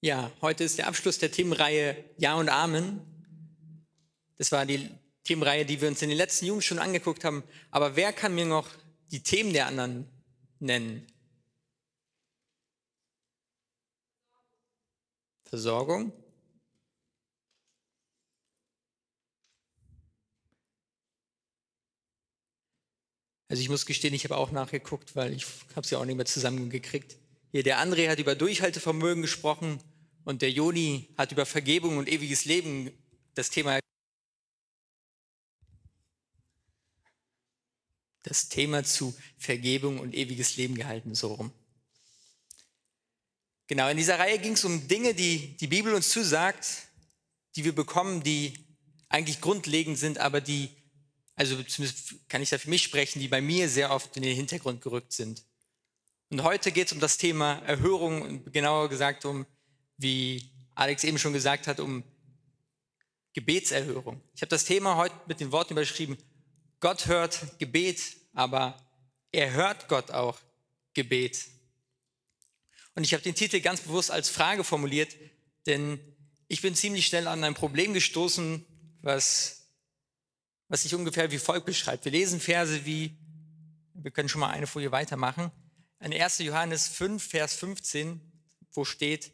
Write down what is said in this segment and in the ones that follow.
Ja, heute ist der Abschluss der Themenreihe Ja und Amen. Das war die Themenreihe, die wir uns in den letzten Jugendstunden angeguckt haben. Aber wer kann mir noch die Themen der anderen nennen? Versorgung. Also ich muss gestehen, ich habe auch nachgeguckt, weil ich habe es ja auch nicht mehr zusammengekriegt. Hier der André hat über Durchhaltevermögen gesprochen und der Joni hat über Vergebung und ewiges Leben das Thema das Thema zu Vergebung und ewiges Leben gehalten, so rum. Genau, in dieser Reihe ging es um Dinge, die die Bibel uns zusagt, die wir bekommen, die eigentlich grundlegend sind, aber die, also zumindest kann ich da für mich sprechen, die bei mir sehr oft in den Hintergrund gerückt sind. Und heute geht es um das Thema Erhörung, genauer gesagt um, wie Alex eben schon gesagt hat, um Gebetserhörung. Ich habe das Thema heute mit den Worten überschrieben, Gott hört Gebet, aber er hört Gott auch Gebet. Und ich habe den Titel ganz bewusst als Frage formuliert, denn ich bin ziemlich schnell an ein Problem gestoßen, was, was sich ungefähr wie folgt beschreibt. Wir lesen Verse wie, wir können schon mal eine Folie weitermachen in 1. Johannes 5, Vers 15, wo steht,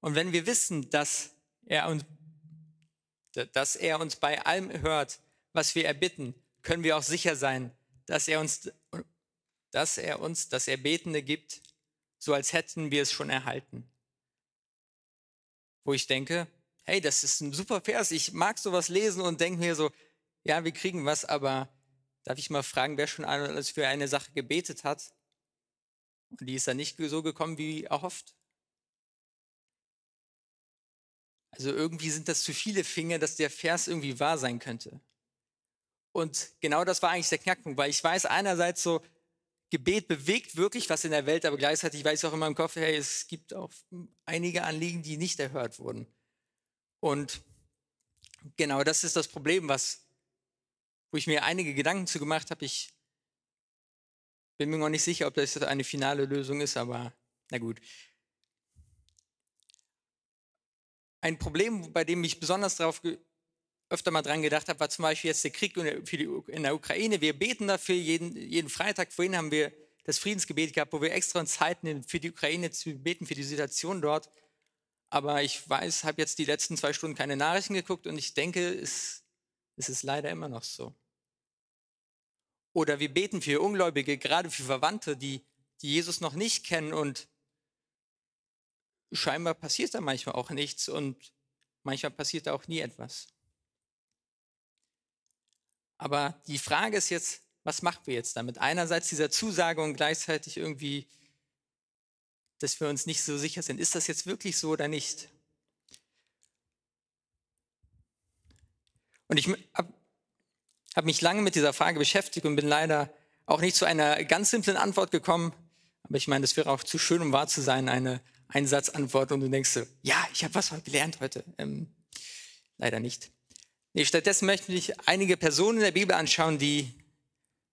und wenn wir wissen, dass er uns, dass er uns bei allem hört, was wir erbitten, können wir auch sicher sein, dass er uns, dass er uns das Erbetene gibt, so als hätten wir es schon erhalten. Wo ich denke, hey, das ist ein super Vers, ich mag sowas lesen und denke mir so, ja, wir kriegen was, aber darf ich mal fragen, wer schon alles für eine Sache gebetet hat? Und die ist dann nicht so gekommen wie erhofft. Also irgendwie sind das zu viele Finger, dass der Vers irgendwie wahr sein könnte. Und genau das war eigentlich der Knackpunkt, weil ich weiß einerseits so, Gebet bewegt wirklich was in der Welt, aber gleichzeitig weiß ich auch in meinem Kopf, hey, es gibt auch einige Anliegen, die nicht erhört wurden. Und genau das ist das Problem, was, wo ich mir einige Gedanken zu gemacht habe. Ich bin mir noch nicht sicher, ob das eine finale Lösung ist, aber na gut. Ein Problem, bei dem ich besonders darauf öfter mal dran gedacht habe, war zum Beispiel jetzt der Krieg in der Ukraine. Wir beten dafür jeden, jeden Freitag. Vorhin haben wir das Friedensgebet gehabt, wo wir extra Zeit nehmen, für die Ukraine zu beten, für die Situation dort. Aber ich weiß, habe jetzt die letzten zwei Stunden keine Nachrichten geguckt und ich denke, es, es ist leider immer noch so. Oder wir beten für Ungläubige, gerade für Verwandte, die, die Jesus noch nicht kennen und scheinbar passiert da manchmal auch nichts und manchmal passiert da auch nie etwas. Aber die Frage ist jetzt, was machen wir jetzt damit? Einerseits dieser Zusage und gleichzeitig irgendwie, dass wir uns nicht so sicher sind. Ist das jetzt wirklich so oder nicht? Und ich habe habe mich lange mit dieser Frage beschäftigt und bin leider auch nicht zu einer ganz simplen Antwort gekommen. Aber ich meine, das wäre auch zu schön, um wahr zu sein, eine Einsatzantwort und du denkst so, ja, ich habe was gelernt heute. Ähm, leider nicht. Nee, stattdessen möchte ich einige Personen in der Bibel anschauen, die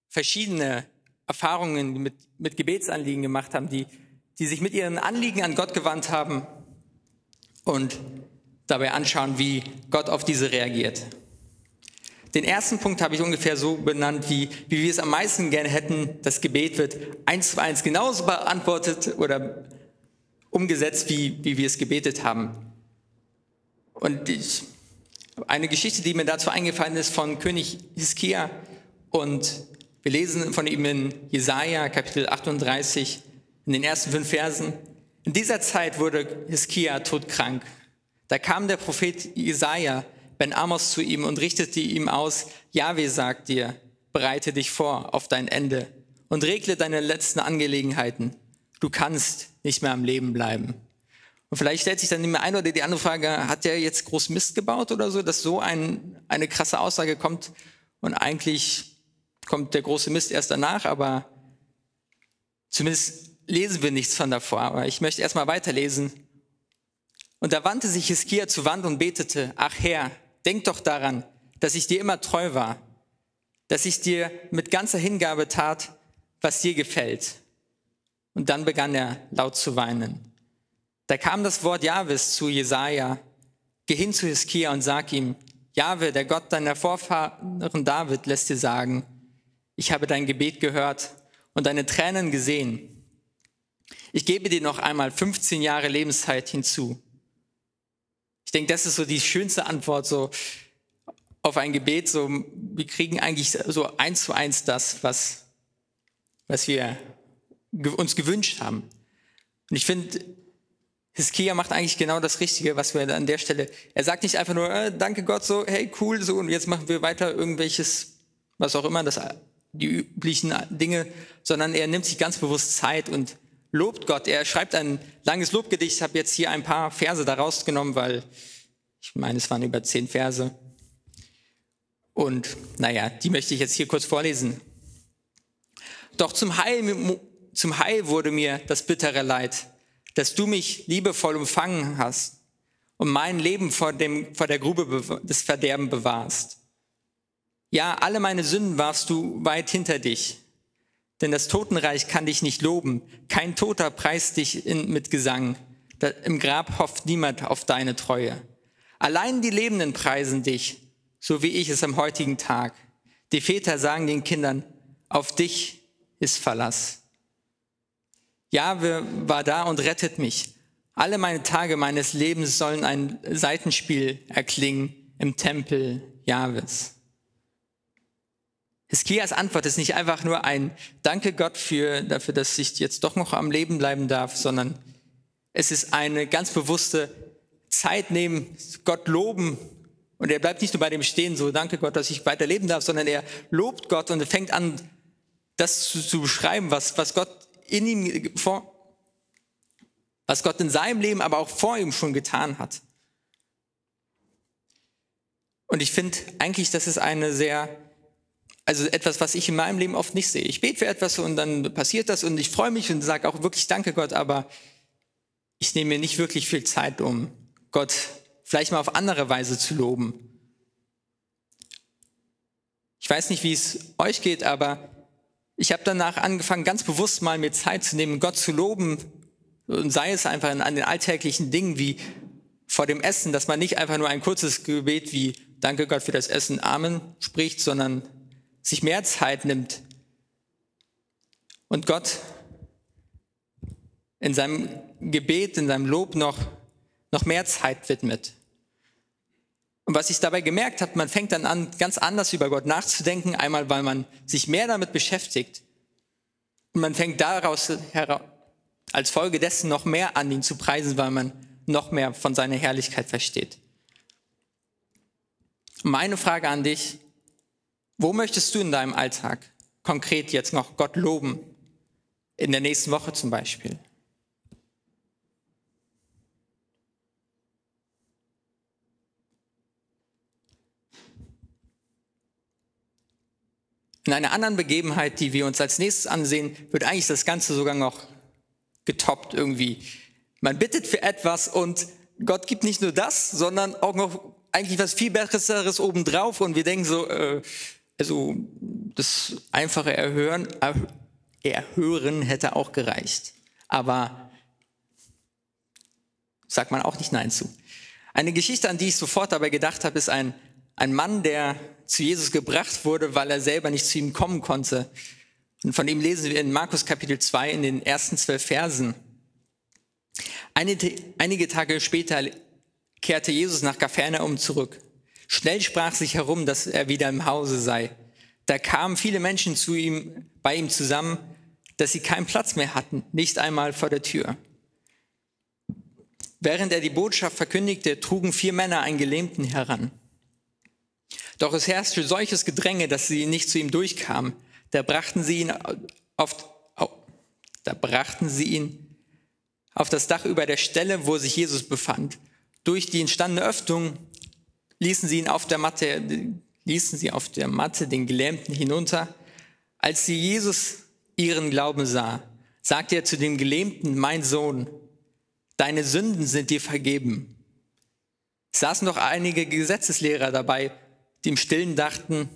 verschiedene Erfahrungen mit, mit Gebetsanliegen gemacht haben, die, die sich mit ihren Anliegen an Gott gewandt haben und dabei anschauen, wie Gott auf diese reagiert. Den ersten Punkt habe ich ungefähr so benannt, wie, wie wir es am meisten gerne hätten. Das Gebet wird eins zu eins genauso beantwortet oder umgesetzt, wie, wie wir es gebetet haben. Und ich, eine Geschichte, die mir dazu eingefallen ist, von König Hiskia. Und wir lesen von ihm in Jesaja, Kapitel 38, in den ersten fünf Versen. In dieser Zeit wurde Hiskia todkrank. Da kam der Prophet Jesaja Ben Amos zu ihm und richtete ihm aus, Jahwe sagt dir, bereite dich vor auf dein Ende und regle deine letzten Angelegenheiten. Du kannst nicht mehr am Leben bleiben. Und vielleicht stellt sich dann immer ein oder die andere Frage, hat der jetzt groß Mist gebaut oder so, dass so ein, eine krasse Aussage kommt und eigentlich kommt der große Mist erst danach, aber zumindest lesen wir nichts von davor. Aber ich möchte erstmal weiterlesen. Und da wandte sich Hiskia zur Wand und betete, ach Herr, Denk doch daran, dass ich dir immer treu war, dass ich dir mit ganzer Hingabe tat, was dir gefällt. Und dann begann er laut zu weinen. Da kam das Wort Jahwes zu Jesaja. Geh hin zu Hiskia und sag ihm, Jahwe, der Gott deiner Vorfahren David, lässt dir sagen, ich habe dein Gebet gehört und deine Tränen gesehen. Ich gebe dir noch einmal 15 Jahre Lebenszeit hinzu. Ich denke, das ist so die schönste Antwort so auf ein Gebet. So, wir kriegen eigentlich so eins zu eins das, was, was wir uns gewünscht haben. Und ich finde, Hiskia macht eigentlich genau das Richtige, was wir an der Stelle. Er sagt nicht einfach nur, äh, danke Gott, so, hey, cool, so, und jetzt machen wir weiter irgendwelches, was auch immer, das, die üblichen Dinge, sondern er nimmt sich ganz bewusst Zeit und lobt Gott. Er schreibt ein langes Lobgedicht. Ich habe jetzt hier ein paar Verse daraus genommen, weil ich meine, es waren über zehn Verse. Und naja, die möchte ich jetzt hier kurz vorlesen. Doch zum Heil, zum Heil wurde mir das bittere Leid dass du mich liebevoll umfangen hast und mein Leben vor, dem, vor der Grube des Verderbens bewahrst. Ja, alle meine Sünden warfst du weit hinter dich, denn das Totenreich kann dich nicht loben. Kein Toter preist dich in, mit Gesang. Da, Im Grab hofft niemand auf deine Treue. Allein die Lebenden preisen dich, so wie ich es am heutigen Tag. Die Väter sagen den Kindern, auf dich ist Verlass. Jahwe war da und rettet mich. Alle meine Tage meines Lebens sollen ein Seitenspiel erklingen im Tempel Jahwes. Hiskias Antwort ist nicht einfach nur ein Danke Gott für, dafür, dass ich jetzt doch noch am Leben bleiben darf, sondern es ist eine ganz bewusste Zeit nehmen, Gott loben. Und er bleibt nicht nur bei dem stehen, so danke Gott, dass ich weiter leben darf, sondern er lobt Gott und fängt an, das zu, zu beschreiben, was, was Gott in ihm vor, was Gott in seinem Leben, aber auch vor ihm schon getan hat. Und ich finde eigentlich, das ist eine sehr, also etwas, was ich in meinem Leben oft nicht sehe. Ich bete für etwas und dann passiert das und ich freue mich und sage auch wirklich Danke Gott, aber ich nehme mir nicht wirklich viel Zeit, um Gott vielleicht mal auf andere Weise zu loben. Ich weiß nicht, wie es euch geht, aber ich habe danach angefangen, ganz bewusst mal mir Zeit zu nehmen, Gott zu loben und sei es einfach an den alltäglichen Dingen wie vor dem Essen, dass man nicht einfach nur ein kurzes Gebet wie Danke Gott für das Essen, Amen spricht, sondern sich mehr Zeit nimmt und Gott in seinem Gebet, in seinem Lob noch, noch mehr Zeit widmet. Und was ich dabei gemerkt habe, man fängt dann an, ganz anders über Gott nachzudenken. Einmal, weil man sich mehr damit beschäftigt. Und man fängt daraus als Folge dessen noch mehr an, ihn zu preisen, weil man noch mehr von seiner Herrlichkeit versteht. Meine Frage an dich, wo möchtest du in deinem Alltag konkret jetzt noch Gott loben? In der nächsten Woche zum Beispiel. In einer anderen Begebenheit, die wir uns als nächstes ansehen, wird eigentlich das Ganze sogar noch getoppt irgendwie. Man bittet für etwas und Gott gibt nicht nur das, sondern auch noch eigentlich was viel Besseres obendrauf und wir denken so, äh, also das einfache Erhören, Erhören hätte auch gereicht. Aber sagt man auch nicht Nein zu. Eine Geschichte, an die ich sofort dabei gedacht habe, ist ein ein Mann, der zu Jesus gebracht wurde, weil er selber nicht zu ihm kommen konnte. Und von ihm lesen wir in Markus Kapitel 2 in den ersten zwölf Versen. Einige Tage später kehrte Jesus nach Kapharnaum zurück. Schnell sprach sich herum, dass er wieder im Hause sei. Da kamen viele Menschen zu ihm, bei ihm zusammen, dass sie keinen Platz mehr hatten, nicht einmal vor der Tür. Während er die Botschaft verkündigte, trugen vier Männer einen Gelähmten heran. Doch es herrschte solches Gedränge, dass sie nicht zu ihm durchkamen. Da brachten sie ihn auf, da brachten sie ihn auf das Dach über der Stelle, wo sich Jesus befand. Durch die entstandene Öffnung ließen sie ihn auf der Matte, ließen sie auf der Matte den Gelähmten hinunter. Als sie Jesus ihren Glauben sah, sagte er zu dem Gelähmten, mein Sohn, deine Sünden sind dir vergeben. Es saßen noch einige Gesetzeslehrer dabei die im Stillen dachten,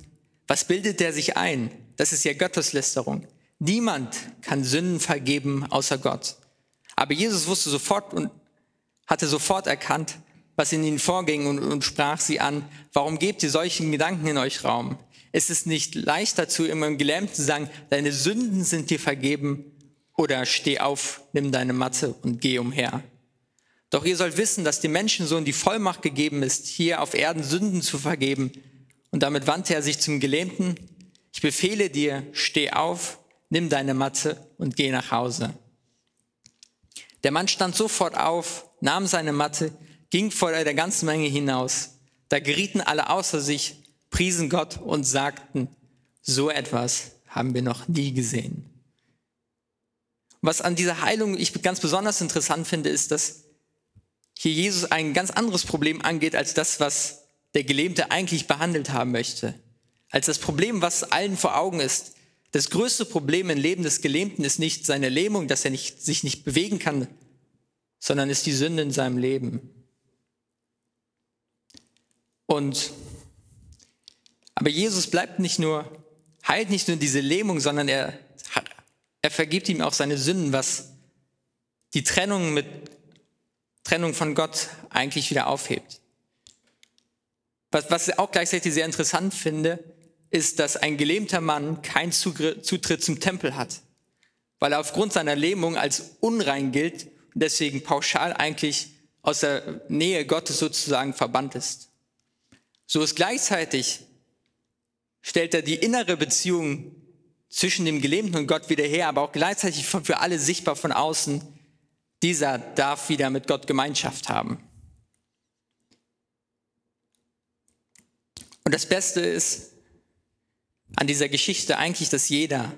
was bildet der sich ein? Das ist ja Gotteslästerung. Niemand kann Sünden vergeben außer Gott. Aber Jesus wusste sofort und hatte sofort erkannt, was in ihnen vorging und, und sprach sie an, warum gebt ihr solchen Gedanken in euch Raum? Es ist nicht leicht dazu, immer Gelähmten zu sagen, deine Sünden sind dir vergeben oder steh auf, nimm deine Matte und geh umher. Doch ihr sollt wissen, dass dem Menschensohn die Vollmacht gegeben ist, hier auf Erden Sünden zu vergeben. Und damit wandte er sich zum Gelähmten. Ich befehle dir, steh auf, nimm deine Matte und geh nach Hause. Der Mann stand sofort auf, nahm seine Matte, ging vor der ganzen Menge hinaus. Da gerieten alle außer sich, priesen Gott und sagten, so etwas haben wir noch nie gesehen. Was an dieser Heilung ich ganz besonders interessant finde, ist, dass hier Jesus ein ganz anderes Problem angeht als das, was der Gelähmte eigentlich behandelt haben möchte. Als das Problem, was allen vor Augen ist. Das größte Problem im Leben des Gelähmten ist nicht seine Lähmung, dass er nicht, sich nicht bewegen kann, sondern ist die Sünde in seinem Leben. Und aber Jesus bleibt nicht nur, heilt nicht nur diese Lähmung, sondern er, er vergibt ihm auch seine Sünden, was die Trennung mit Trennung von Gott eigentlich wieder aufhebt. Was, was ich auch gleichzeitig sehr interessant finde, ist, dass ein gelähmter Mann keinen Zutritt zum Tempel hat, weil er aufgrund seiner Lähmung als unrein gilt und deswegen pauschal eigentlich aus der Nähe Gottes sozusagen verbannt ist. So ist gleichzeitig stellt er die innere Beziehung zwischen dem Gelähmten und Gott wieder her, aber auch gleichzeitig für alle sichtbar von außen. Dieser darf wieder mit Gott Gemeinschaft haben. Und das Beste ist an dieser Geschichte eigentlich, dass jeder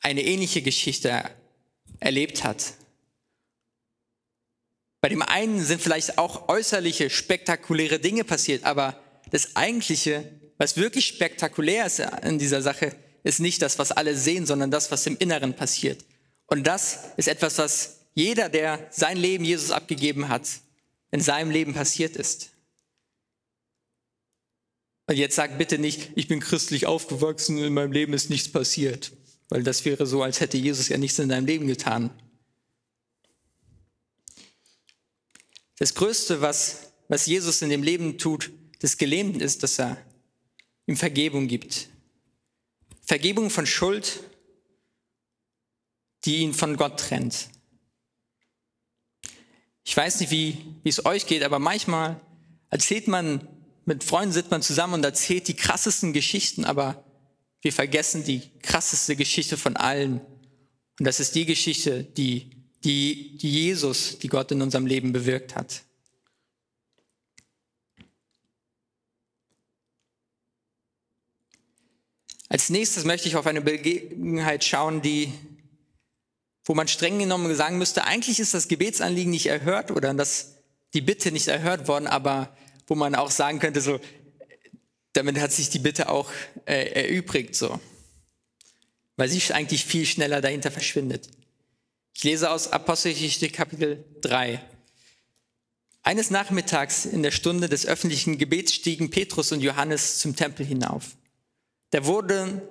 eine ähnliche Geschichte erlebt hat. Bei dem einen sind vielleicht auch äußerliche, spektakuläre Dinge passiert, aber das eigentliche was wirklich spektakulär ist in dieser Sache, ist nicht das, was alle sehen, sondern das, was im Inneren passiert. Und das ist etwas, was jeder, der sein Leben Jesus abgegeben hat, in seinem Leben passiert ist. Und jetzt sag bitte nicht, ich bin christlich aufgewachsen, in meinem Leben ist nichts passiert. Weil das wäre so, als hätte Jesus ja nichts in deinem Leben getan. Das Größte, was, was Jesus in dem Leben tut, des Gelähmten ist, dass er ihm Vergebung gibt. Vergebung von Schuld, die ihn von Gott trennt. Ich weiß nicht, wie, wie es euch geht, aber manchmal erzählt man, mit Freunden sitzt man zusammen und erzählt die krassesten Geschichten, aber wir vergessen die krasseste Geschichte von allen. Und das ist die Geschichte, die, die, die Jesus, die Gott in unserem Leben bewirkt hat. Als nächstes möchte ich auf eine Begebenheit schauen, die, wo man streng genommen sagen müsste, eigentlich ist das Gebetsanliegen nicht erhört oder das, die Bitte nicht erhört worden, aber wo man auch sagen könnte, so, damit hat sich die Bitte auch äh, erübrigt, so. Weil sie eigentlich viel schneller dahinter verschwindet. Ich lese aus Apostelgeschichte Kapitel 3. Eines Nachmittags in der Stunde des öffentlichen Gebets stiegen Petrus und Johannes zum Tempel hinauf. Da wurde,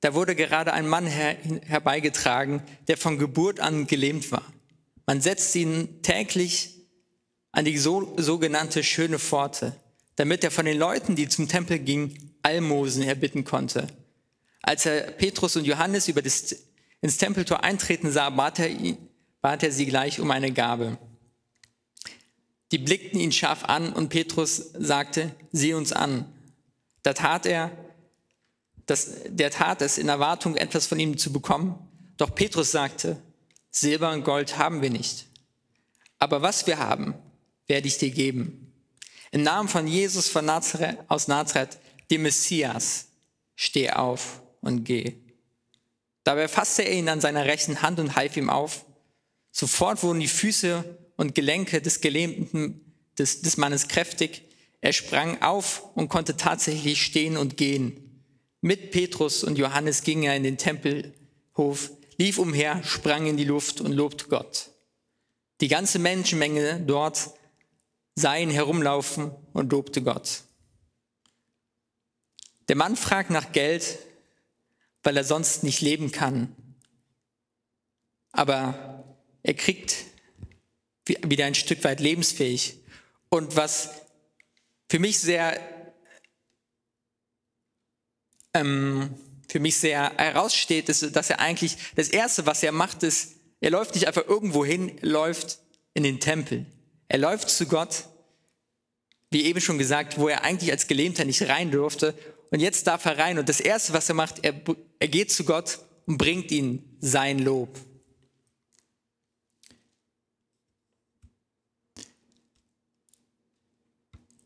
da wurde gerade ein Mann her, herbeigetragen, der von Geburt an gelähmt war. Man setzte ihn täglich an die so, sogenannte schöne Pforte, damit er von den Leuten, die zum Tempel gingen, Almosen erbitten konnte. Als er Petrus und Johannes über das, ins Tempeltor eintreten sah, bat er, ihn, bat er sie gleich um eine Gabe. Die blickten ihn scharf an und Petrus sagte, sieh uns an. Da tat er, dass der tat es in Erwartung, etwas von ihm zu bekommen. Doch Petrus sagte, Silber und Gold haben wir nicht. Aber was wir haben, werde ich dir geben. Im Namen von Jesus von Nazareth, aus Nazareth, dem Messias, steh auf und geh. Dabei fasste er ihn an seiner rechten Hand und half ihm auf. Sofort wurden die Füße und Gelenke des Gelähmten, des, des Mannes kräftig. Er sprang auf und konnte tatsächlich stehen und gehen. Mit Petrus und Johannes ging er in den Tempelhof, lief umher, sprang in die Luft und lobte Gott. Die ganze Menschenmenge dort sah ihn herumlaufen und lobte Gott. Der Mann fragt nach Geld, weil er sonst nicht leben kann. Aber er kriegt wieder ein Stück weit lebensfähig. Und was für mich sehr, ähm, für mich sehr heraussteht, ist, dass er eigentlich, das Erste, was er macht, ist, er läuft nicht einfach irgendwo hin, läuft in den Tempel. Er läuft zu Gott, wie eben schon gesagt, wo er eigentlich als Gelähmter nicht rein durfte. Und jetzt darf er rein. Und das Erste, was er macht, er, er geht zu Gott und bringt ihm sein Lob.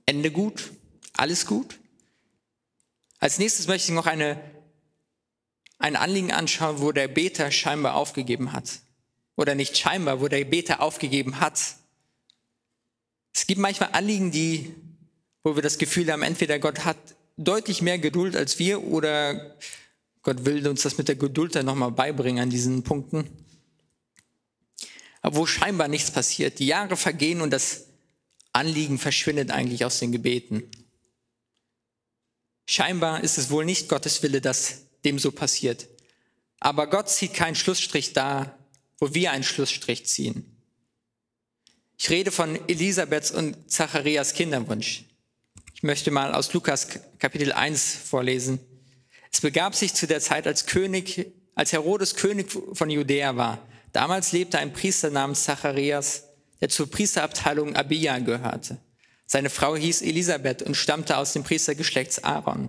Ende gut, alles gut. Als nächstes möchte ich noch eine, ein Anliegen anschauen, wo der Beter scheinbar aufgegeben hat. Oder nicht scheinbar, wo der Beter aufgegeben hat. Es gibt manchmal Anliegen, die, wo wir das Gefühl haben, entweder Gott hat deutlich mehr Geduld als wir oder Gott will uns das mit der Geduld dann nochmal beibringen an diesen Punkten. Aber wo scheinbar nichts passiert. Die Jahre vergehen und das Anliegen verschwindet eigentlich aus den Gebeten. Scheinbar ist es wohl nicht Gottes Wille, dass dem so passiert. Aber Gott zieht keinen Schlussstrich da, wo wir einen Schlussstrich ziehen. Ich rede von Elisabeths und Zacharias Kinderwunsch. Ich möchte mal aus Lukas Kapitel 1 vorlesen. Es begab sich zu der Zeit, als König, als Herodes König von Judäa war. Damals lebte ein Priester namens Zacharias, der zur Priesterabteilung Abia gehörte. Seine Frau hieß Elisabeth und stammte aus dem Priestergeschlechts Aaron.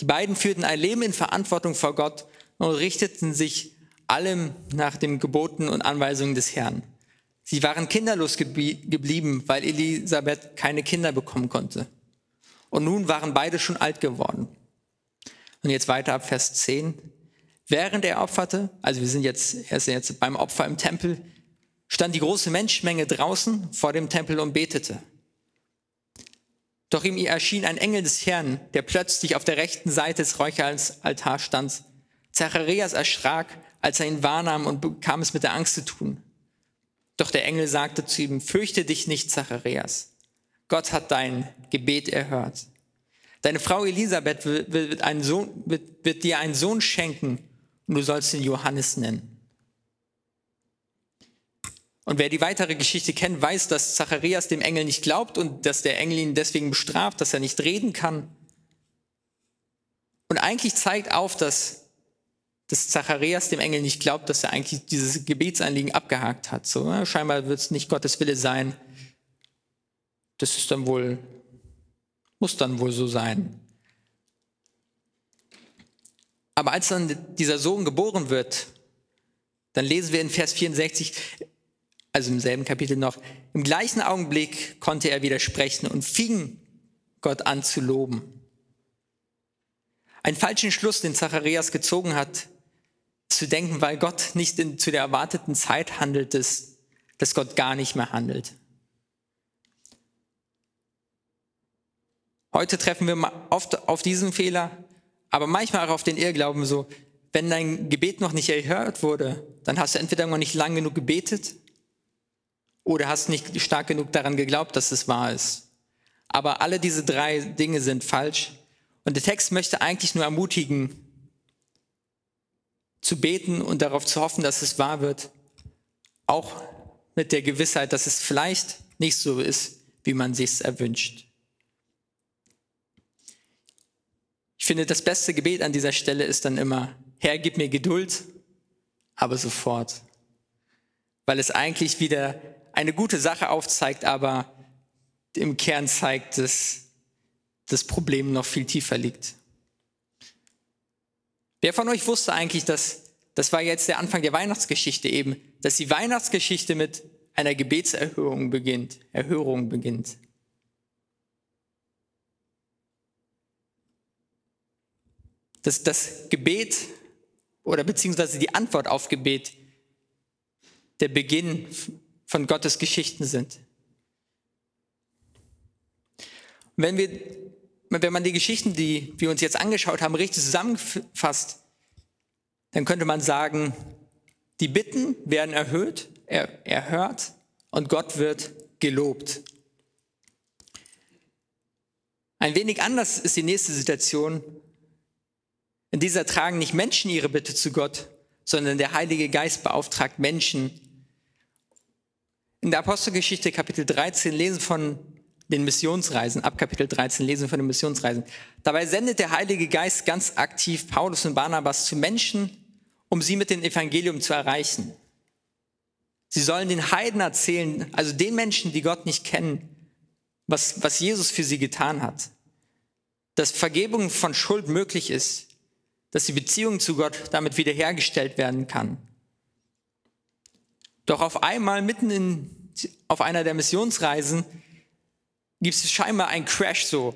Die beiden führten ein Leben in Verantwortung vor Gott und richteten sich allem nach den Geboten und Anweisungen des Herrn. Sie waren kinderlos geblieben, weil Elisabeth keine Kinder bekommen konnte. Und nun waren beide schon alt geworden. Und jetzt weiter ab Vers 10. Während er opferte, also wir sind jetzt, er ist jetzt beim Opfer im Tempel, stand die große Menschenmenge draußen vor dem Tempel und betete. Doch ihm erschien ein Engel des Herrn, der plötzlich auf der rechten Seite des Räucheraltars stand. Zacharias erschrak, als er ihn wahrnahm und bekam es mit der Angst zu tun. Doch der Engel sagte zu ihm, fürchte dich nicht, Zacharias. Gott hat dein Gebet erhört. Deine Frau Elisabeth wird, wird, Sohn, wird, wird dir einen Sohn schenken und du sollst ihn Johannes nennen. Und wer die weitere Geschichte kennt, weiß, dass Zacharias dem Engel nicht glaubt und dass der Engel ihn deswegen bestraft, dass er nicht reden kann. Und eigentlich zeigt auf, dass, dass Zacharias dem Engel nicht glaubt, dass er eigentlich dieses Gebetsanliegen abgehakt hat. So, ne? scheinbar wird es nicht Gottes Wille sein. Das ist dann wohl, muss dann wohl so sein. Aber als dann dieser Sohn geboren wird, dann lesen wir in Vers 64, also im selben Kapitel noch, im gleichen Augenblick konnte er widersprechen und fing Gott an zu loben. Ein falschen Schluss, den Zacharias gezogen hat, zu denken, weil Gott nicht in, zu der erwarteten Zeit handelt, dass, dass Gott gar nicht mehr handelt. Heute treffen wir oft auf diesen Fehler, aber manchmal auch auf den Irrglauben so, wenn dein Gebet noch nicht erhört wurde, dann hast du entweder noch nicht lang genug gebetet oder hast nicht stark genug daran geglaubt, dass es wahr ist. Aber alle diese drei Dinge sind falsch. Und der Text möchte eigentlich nur ermutigen, zu beten und darauf zu hoffen, dass es wahr wird. Auch mit der Gewissheit, dass es vielleicht nicht so ist, wie man sich erwünscht. Ich finde, das beste Gebet an dieser Stelle ist dann immer, Herr, gib mir Geduld, aber sofort. Weil es eigentlich wieder eine gute Sache aufzeigt, aber im Kern zeigt, dass das Problem noch viel tiefer liegt. Wer von euch wusste eigentlich, dass das war jetzt der Anfang der Weihnachtsgeschichte eben, dass die Weihnachtsgeschichte mit einer Gebetserhörung beginnt, Erhörung beginnt. Dass das Gebet oder beziehungsweise die Antwort auf Gebet der Beginn von Gottes Geschichten sind. Wenn, wir, wenn man die Geschichten, die wir uns jetzt angeschaut haben, richtig zusammenfasst, dann könnte man sagen, die Bitten werden erhöht, er, erhört und Gott wird gelobt. Ein wenig anders ist die nächste Situation. In dieser tragen nicht Menschen ihre Bitte zu Gott, sondern der Heilige Geist beauftragt Menschen, in der Apostelgeschichte Kapitel 13 lesen von den Missionsreisen, ab Kapitel 13 lesen von den Missionsreisen. Dabei sendet der Heilige Geist ganz aktiv Paulus und Barnabas zu Menschen, um sie mit dem Evangelium zu erreichen. Sie sollen den Heiden erzählen, also den Menschen, die Gott nicht kennen, was, was Jesus für sie getan hat. Dass Vergebung von Schuld möglich ist, dass die Beziehung zu Gott damit wiederhergestellt werden kann. Doch auf einmal mitten in, auf einer der Missionsreisen gibt es scheinbar einen Crash so,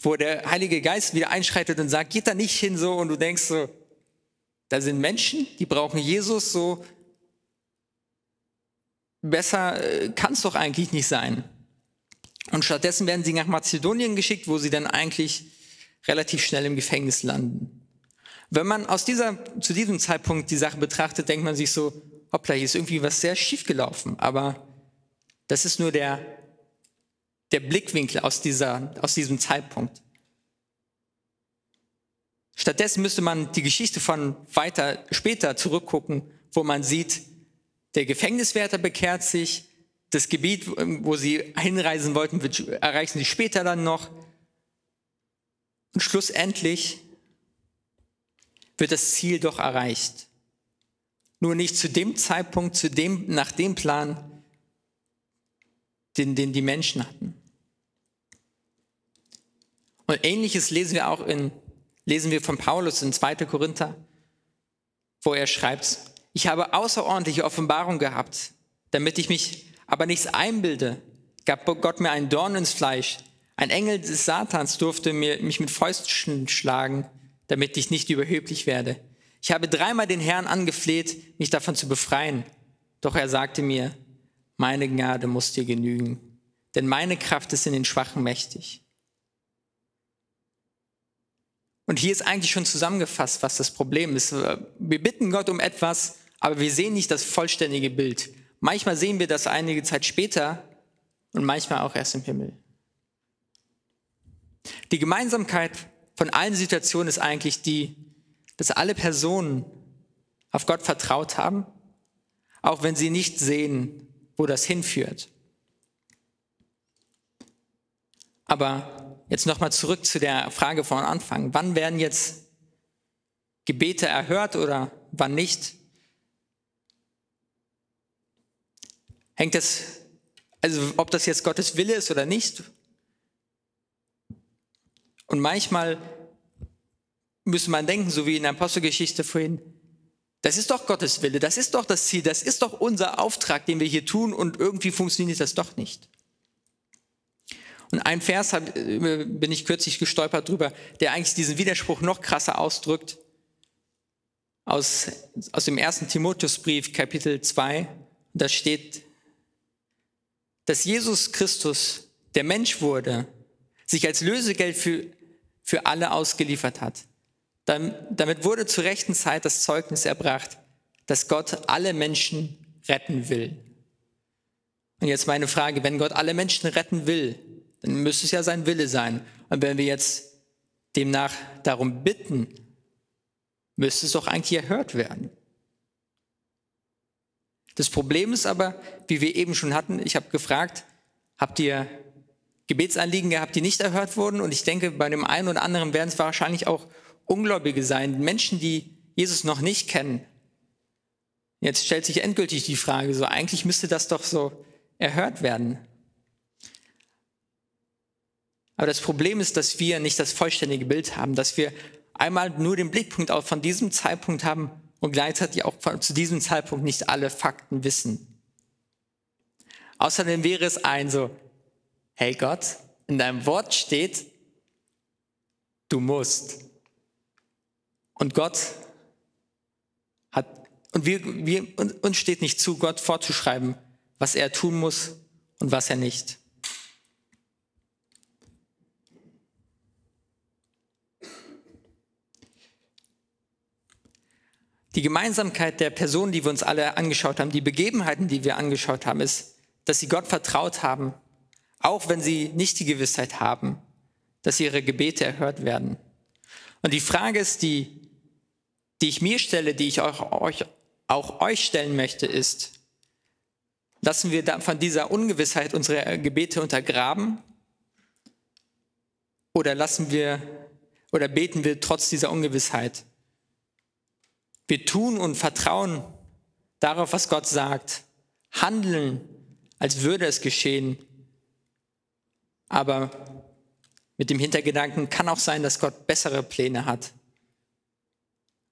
wo der Heilige Geist wieder einschreitet und sagt, geht da nicht hin so und du denkst so, da sind Menschen, die brauchen Jesus so, besser äh, kann es doch eigentlich nicht sein. Und stattdessen werden sie nach Mazedonien geschickt, wo sie dann eigentlich relativ schnell im Gefängnis landen. Wenn man aus dieser, zu diesem Zeitpunkt die Sache betrachtet, denkt man sich so, hoppla, hier ist irgendwie was sehr schief gelaufen. Aber das ist nur der, der Blickwinkel aus, dieser, aus diesem Zeitpunkt. Stattdessen müsste man die Geschichte von weiter später zurückgucken, wo man sieht, der Gefängniswärter bekehrt sich, das Gebiet, wo sie hinreisen wollten, erreichen sie später dann noch. Und schlussendlich wird das Ziel doch erreicht. Nur nicht zu dem Zeitpunkt, zu dem, nach dem Plan, den, den die Menschen hatten. Und ähnliches lesen wir auch in, lesen wir von Paulus in 2. Korinther, wo er schreibt, ich habe außerordentliche Offenbarung gehabt, damit ich mich aber nichts einbilde, gab Gott mir einen Dorn ins Fleisch. Ein Engel des Satans durfte mir, mich mit Fäusten schlagen, damit ich nicht überheblich werde. Ich habe dreimal den Herrn angefleht, mich davon zu befreien. Doch er sagte mir, meine Gnade muss dir genügen, denn meine Kraft ist in den Schwachen mächtig. Und hier ist eigentlich schon zusammengefasst, was das Problem ist. Wir bitten Gott um etwas, aber wir sehen nicht das vollständige Bild. Manchmal sehen wir das einige Zeit später und manchmal auch erst im Himmel. Die Gemeinsamkeit von allen Situationen ist eigentlich die, dass alle Personen auf Gott vertraut haben, auch wenn sie nicht sehen, wo das hinführt. Aber jetzt nochmal zurück zu der Frage von Anfang. Wann werden jetzt Gebete erhört oder wann nicht? Hängt das, also ob das jetzt Gottes Wille ist oder nicht? Und manchmal müsste man denken, so wie in der Apostelgeschichte vorhin, das ist doch Gottes Wille, das ist doch das Ziel, das ist doch unser Auftrag, den wir hier tun und irgendwie funktioniert das doch nicht. Und ein Vers hab, äh, bin ich kürzlich gestolpert drüber, der eigentlich diesen Widerspruch noch krasser ausdrückt. Aus, aus dem ersten Timotheusbrief, Kapitel 2. Da steht, dass Jesus Christus, der Mensch wurde, sich als Lösegeld für, für alle ausgeliefert hat. Damit wurde zur rechten Zeit das Zeugnis erbracht, dass Gott alle Menschen retten will. Und jetzt meine Frage, wenn Gott alle Menschen retten will, dann müsste es ja sein Wille sein. Und wenn wir jetzt demnach darum bitten, müsste es doch eigentlich erhört werden. Das Problem ist aber, wie wir eben schon hatten, ich habe gefragt, habt ihr Gebetsanliegen gehabt, die nicht erhört wurden? Und ich denke, bei dem einen oder anderen werden es wahrscheinlich auch Ungläubige sein, Menschen, die Jesus noch nicht kennen. Jetzt stellt sich endgültig die Frage, so eigentlich müsste das doch so erhört werden. Aber das Problem ist, dass wir nicht das vollständige Bild haben, dass wir einmal nur den Blickpunkt auch von diesem Zeitpunkt haben und gleichzeitig auch zu diesem Zeitpunkt nicht alle Fakten wissen. Außerdem wäre es ein so, hey Gott, in deinem Wort steht, du musst. Und Gott hat, und wir, wir, uns steht nicht zu, Gott vorzuschreiben, was er tun muss und was er nicht. Die Gemeinsamkeit der Personen, die wir uns alle angeschaut haben, die Begebenheiten, die wir angeschaut haben, ist, dass sie Gott vertraut haben, auch wenn sie nicht die Gewissheit haben, dass ihre Gebete erhört werden. Und die Frage ist, die die ich mir stelle, die ich auch euch, auch euch stellen möchte, ist, Lassen wir von dieser Ungewissheit unsere Gebete untergraben? Oder lassen wir oder beten wir trotz dieser Ungewissheit? Wir tun und vertrauen darauf, was Gott sagt, handeln, als würde es geschehen. Aber mit dem Hintergedanken kann auch sein, dass Gott bessere Pläne hat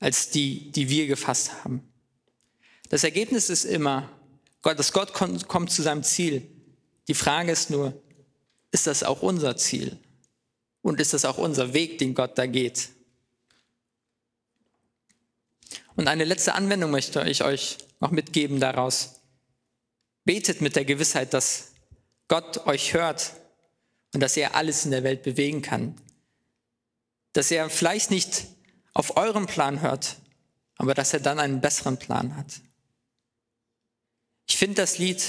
als die, die wir gefasst haben. Das Ergebnis ist immer, dass Gott kommt zu seinem Ziel. Die Frage ist nur, ist das auch unser Ziel? Und ist das auch unser Weg, den Gott da geht? Und eine letzte Anwendung möchte ich euch noch mitgeben daraus. Betet mit der Gewissheit, dass Gott euch hört und dass er alles in der Welt bewegen kann. Dass er vielleicht nicht auf euren Plan hört, aber dass er dann einen besseren Plan hat. Ich finde das Lied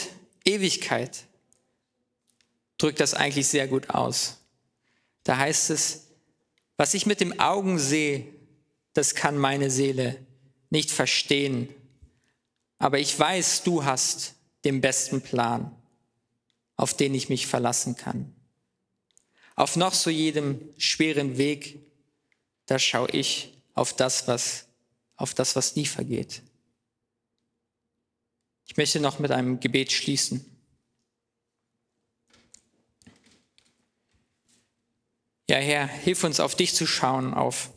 Ewigkeit drückt das eigentlich sehr gut aus. Da heißt es, was ich mit dem Augen sehe, das kann meine Seele nicht verstehen. Aber ich weiß, du hast den besten Plan, auf den ich mich verlassen kann. Auf noch so jedem schweren Weg, da schaue ich auf das, was, auf das, was nie vergeht. Ich möchte noch mit einem Gebet schließen. Ja, Herr, hilf uns auf dich zu schauen, auf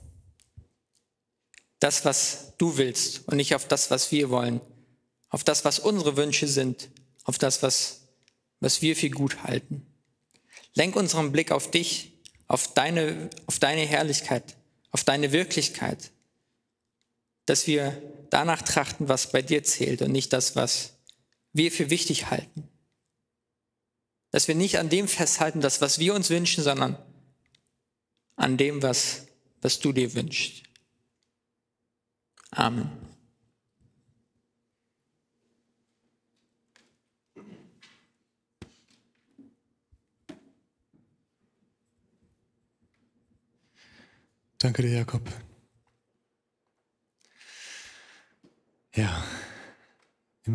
das, was du willst und nicht auf das, was wir wollen, auf das, was unsere Wünsche sind, auf das, was, was wir für gut halten. Lenk unseren Blick auf dich, auf deine, auf deine Herrlichkeit, auf deine Wirklichkeit, dass wir danach trachten, was bei dir zählt und nicht das, was wir für wichtig halten. Dass wir nicht an dem festhalten, das, was wir uns wünschen, sondern an dem, was, was du dir wünschst. Amen. Danke dir, Jakob. Ja.